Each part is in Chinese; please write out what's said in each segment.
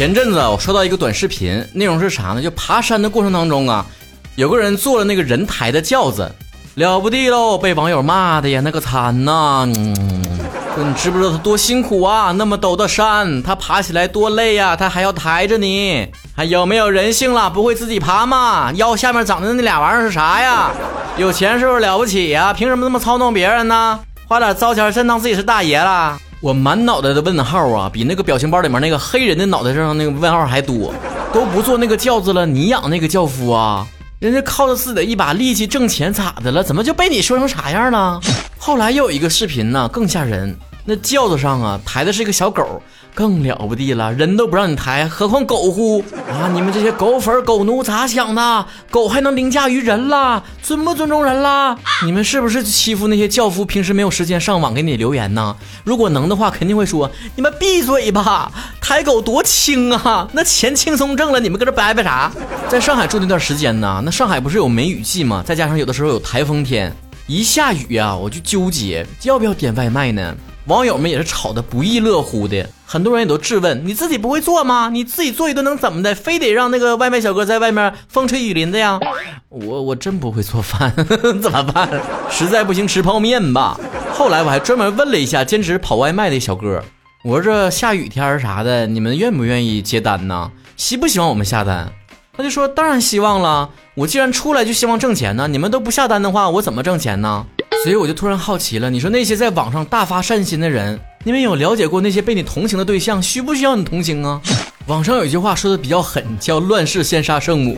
前阵子我刷到一个短视频，内容是啥呢？就爬山的过程当中啊，有个人坐了那个人抬的轿子，了不地喽，被网友骂的呀，那个惨呐！嗯，说你知不知道他多辛苦啊？那么陡的山，他爬起来多累呀，他还要抬着你，还有没有人性了？不会自己爬吗？腰下面长的那俩玩意儿是啥呀？有钱是不是了不起呀？凭什么这么操弄别人呢？花点糟钱真当自己是大爷了？我满脑袋的问号啊，比那个表情包里面那个黑人的脑袋上那个问号还多。都不坐那个轿子了，你养那个轿夫啊？人家靠着自己的一把力气挣钱，咋的了？怎么就被你说成啥样了？后来又有一个视频呢，更吓人。那轿子上啊，抬的是一个小狗，更了不地了，人都不让你抬，何况狗乎啊？你们这些狗粉狗奴咋想的？狗还能凌驾于人啦？尊不尊重人啦？你们是不是欺负那些轿夫？平时没有时间上网给你留言呢？如果能的话，肯定会说你们闭嘴吧！抬狗多轻啊，那钱轻松挣了，你们搁这掰掰啥？在上海住那段时间呢，那上海不是有梅雨季吗？再加上有的时候有台风天，一下雨呀，我就纠结要不要点外卖呢？网友们也是吵得不亦乐乎的，很多人也都质问：你自己不会做吗？你自己做一顿能怎么的？非得让那个外卖小哥在外面风吹雨淋的呀？我我真不会做饭，怎么办？实在不行吃泡面吧。后来我还专门问了一下兼职跑外卖的小哥，我说这下雨天啥的，你们愿不愿意接单呢？希不希望我们下单？他就说当然希望了，我既然出来就希望挣钱呢，你们都不下单的话，我怎么挣钱呢？所以我就突然好奇了，你说那些在网上大发善心的人，你们有了解过那些被你同情的对象需不需要你同情啊？网上有一句话说的比较狠，叫“乱世先杀圣母”，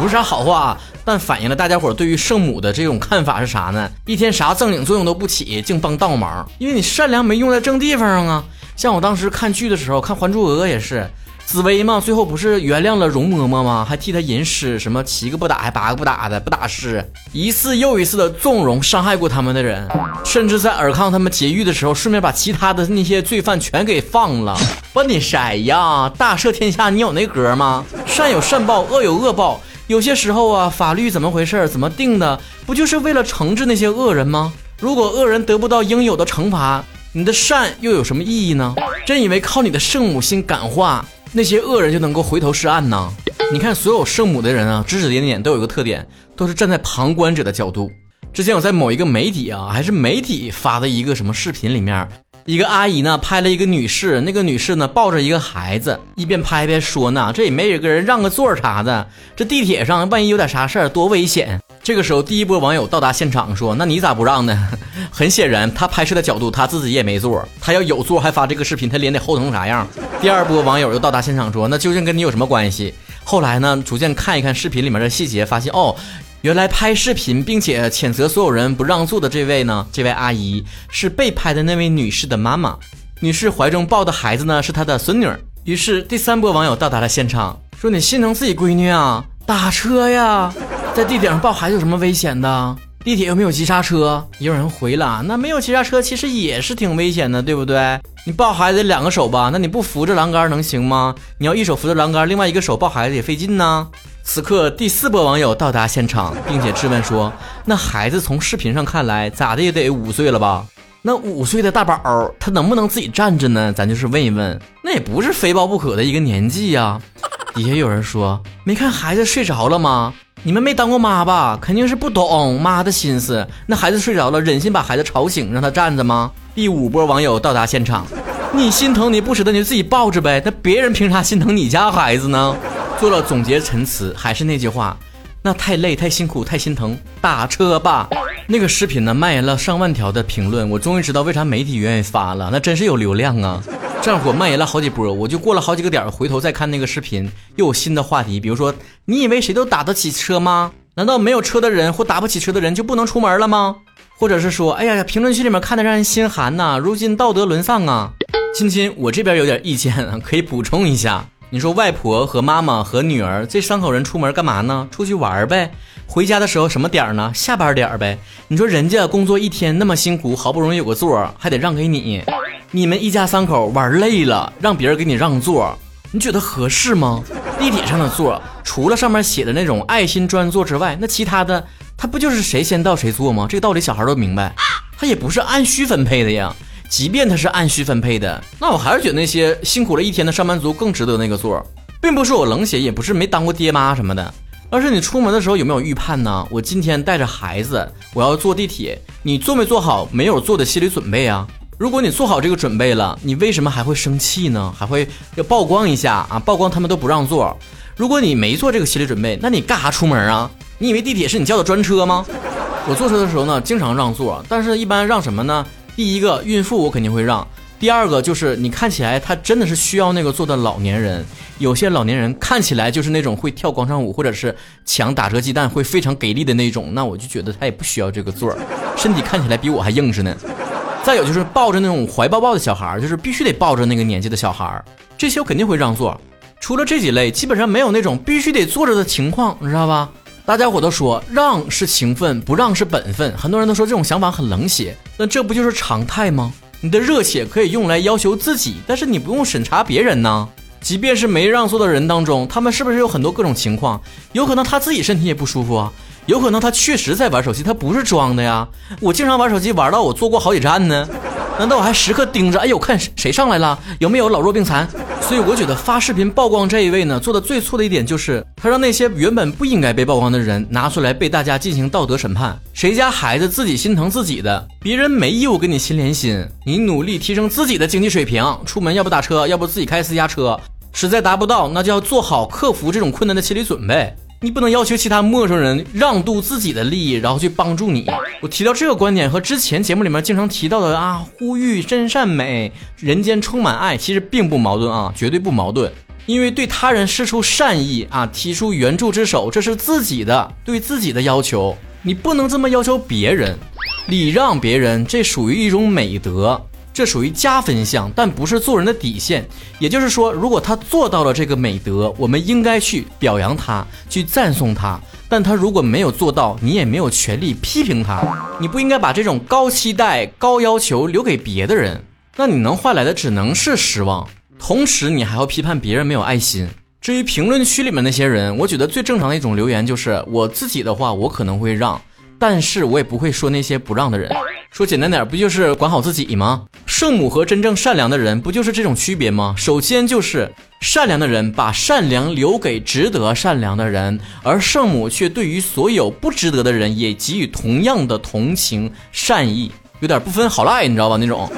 不是啥好话，但反映了大家伙对于圣母的这种看法是啥呢？一天啥正经作用都不起，净帮倒忙，因为你善良没用在正地方上啊。像我当时看剧的时候，看《还珠格格》也是。紫薇嘛，最后不是原谅了容嬷嬷吗？还替她吟诗，什么七个不打，还八个不打的不打诗，一次又一次的纵容伤害过他们的人，甚至在尔康他们劫狱的时候，顺便把其他的那些罪犯全给放了。不你谁呀？大赦天下，你有那格吗？善有善报，恶有恶报。有些时候啊，法律怎么回事？怎么定的？不就是为了惩治那些恶人吗？如果恶人得不到应有的惩罚，你的善又有什么意义呢？真以为靠你的圣母心感化？那些恶人就能够回头是岸呢？你看，所有圣母的人啊，指指点点都有一个特点，都是站在旁观者的角度。之前我在某一个媒体啊，还是媒体发的一个什么视频里面，一个阿姨呢拍了一个女士，那个女士呢抱着一个孩子，一边拍一边说呢，这也没有个人让个座啥的，这地铁上万一有点啥事儿，多危险。这个时候，第一波网友到达现场说：“那你咋不让呢？” 很显然，他拍摄的角度他自己也没座，他要有座还发这个视频，他脸得厚成啥样？第二波网友又到达现场说：“那究竟跟你有什么关系？”后来呢，逐渐看一看视频里面的细节，发现哦，原来拍视频并且谴责所有人不让座的这位呢，这位阿姨是被拍的那位女士的妈妈，女士怀中抱的孩子呢是她的孙女。于是第三波网友到达了现场，说：“你心疼自己闺女啊？打车呀！”在地铁上抱孩子有什么危险的？地铁又没有急刹车。也有人回了，那没有急刹车其实也是挺危险的，对不对？你抱孩子两个手吧，那你不扶着栏杆能行吗？你要一手扶着栏杆，另外一个手抱孩子也费劲呢。此刻第四波网友到达现场，并且质问说：“那孩子从视频上看来咋的也得五岁了吧？那五岁的大宝他能不能自己站着呢？咱就是问一问，那也不是非抱不可的一个年纪呀。”底下有人说：“没看孩子睡着了吗？”你们没当过妈吧？肯定是不懂妈的心思。那孩子睡着了，忍心把孩子吵醒让他站着吗？第五波网友到达现场，你心疼你不舍得你就自己抱着呗。那别人凭啥心疼你家孩子呢？做了总结陈词，还是那句话，那太累太辛苦太心疼，打车吧。那个视频呢，蔓延了上万条的评论，我终于知道为啥媒体愿意发了，那真是有流量啊。战火蔓延了好几波，我就过了好几个点，回头再看那个视频，又有新的话题。比如说，你以为谁都打得起车吗？难道没有车的人或打不起车的人就不能出门了吗？或者是说，哎呀呀，评论区里面看的让人心寒呐，如今道德沦丧啊！亲亲，我这边有点意见，可以补充一下。你说外婆和妈妈和女儿这三口人出门干嘛呢？出去玩呗。回家的时候什么点儿呢？下班点儿呗。你说人家工作一天那么辛苦，好不容易有个座，还得让给你。你们一家三口玩累了，让别人给你让座，你觉得合适吗？地铁上的座，除了上面写的那种爱心专座之外，那其他的，它不就是谁先到谁坐吗？这个道理小孩都明白，它也不是按需分配的呀。即便它是按需分配的，那我还是觉得那些辛苦了一天的上班族更值得那个座，并不是我冷血，也不是没当过爹妈什么的，而是你出门的时候有没有预判呢？我今天带着孩子，我要坐地铁，你做没做好没有坐的心理准备啊？如果你做好这个准备了，你为什么还会生气呢？还会要曝光一下啊？曝光他们都不让座。如果你没做这个心理准备，那你干啥出门啊？你以为地铁是你叫的专车吗？我坐车的时候呢，经常让座，但是一般让什么呢？第一个孕妇我肯定会让，第二个就是你看起来他真的是需要那个座的老年人。有些老年人看起来就是那种会跳广场舞或者是抢打折鸡蛋会非常给力的那种，那我就觉得他也不需要这个座，身体看起来比我还硬实呢。再有就是抱着那种怀抱抱的小孩，就是必须得抱着那个年纪的小孩，这些我肯定会让座。除了这几类，基本上没有那种必须得坐着的情况，你知道吧？大家伙都说让是情分，不让是本分。很多人都说这种想法很冷血，那这不就是常态吗？你的热血可以用来要求自己，但是你不用审查别人呢。即便是没让座的人当中，他们是不是有很多各种情况？有可能他自己身体也不舒服啊。有可能他确实在玩手机，他不是装的呀。我经常玩手机，玩到我坐过好几站呢。难道我还时刻盯着？哎呦，看谁上来了，有没有老弱病残？所以我觉得发视频曝光这一位呢，做的最错的一点就是他让那些原本不应该被曝光的人拿出来被大家进行道德审判。谁家孩子自己心疼自己的，别人没义务跟你心连心。你努力提升自己的经济水平，出门要不打车，要不自己开私家车，实在达不到，那就要做好克服这种困难的心理准备。你不能要求其他陌生人让渡自己的利益，然后去帮助你。我提到这个观点和之前节目里面经常提到的啊，呼吁真善美，人间充满爱，其实并不矛盾啊，绝对不矛盾。因为对他人施出善意啊，提出援助之手，这是自己的对自己的要求，你不能这么要求别人，礼让别人，这属于一种美德。这属于加分项，但不是做人的底线。也就是说，如果他做到了这个美德，我们应该去表扬他，去赞颂他；但他如果没有做到，你也没有权利批评他。你不应该把这种高期待、高要求留给别的人，那你能换来的只能是失望。同时，你还要批判别人没有爱心。至于评论区里面那些人，我觉得最正常的一种留言就是：我自己的话，我可能会让。但是我也不会说那些不让的人。说简单点，不就是管好自己吗？圣母和真正善良的人不就是这种区别吗？首先就是善良的人把善良留给值得善良的人，而圣母却对于所有不值得的人也给予同样的同情善意，有点不分好赖，你知道吧？那种。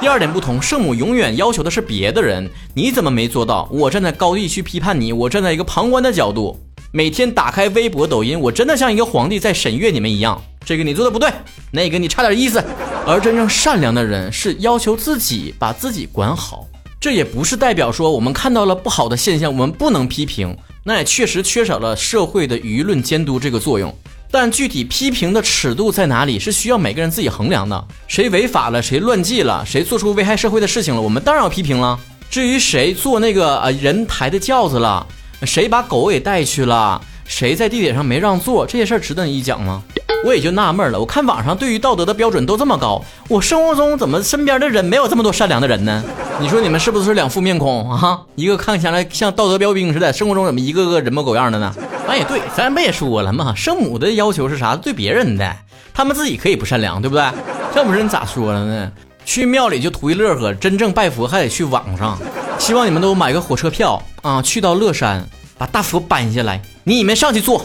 第二点不同，圣母永远要求的是别的人，你怎么没做到？我站在高地去批判你，我站在一个旁观的角度。每天打开微博、抖音，我真的像一个皇帝在审阅你们一样。这个你做的不对，那个你差点意思。而真正善良的人是要求自己把自己管好，这也不是代表说我们看到了不好的现象，我们不能批评。那也确实缺少了社会的舆论监督这个作用。但具体批评的尺度在哪里，是需要每个人自己衡量的。谁违法了，谁乱纪了，谁做出危害社会的事情了，我们当然要批评了。至于谁坐那个呃人抬的轿子了。谁把狗给带去了？谁在地铁上没让座？这些事儿值得你一讲吗？我也就纳闷了。我看网上对于道德的标准都这么高，我生活中怎么身边的人没有这么多善良的人呢？你说你们是不是两副面孔啊？一个看起来像道德标兵似的，生活中怎么一个个人模狗样的呢？哎，对，咱不也说了吗？圣母的要求是啥？对别人的，他们自己可以不善良，对不对？这不是你咋说了呢？去庙里就图一乐呵，真正拜佛还得去网上。希望你们都买个火车票啊，去到乐山，把大佛搬下来，你们上去坐。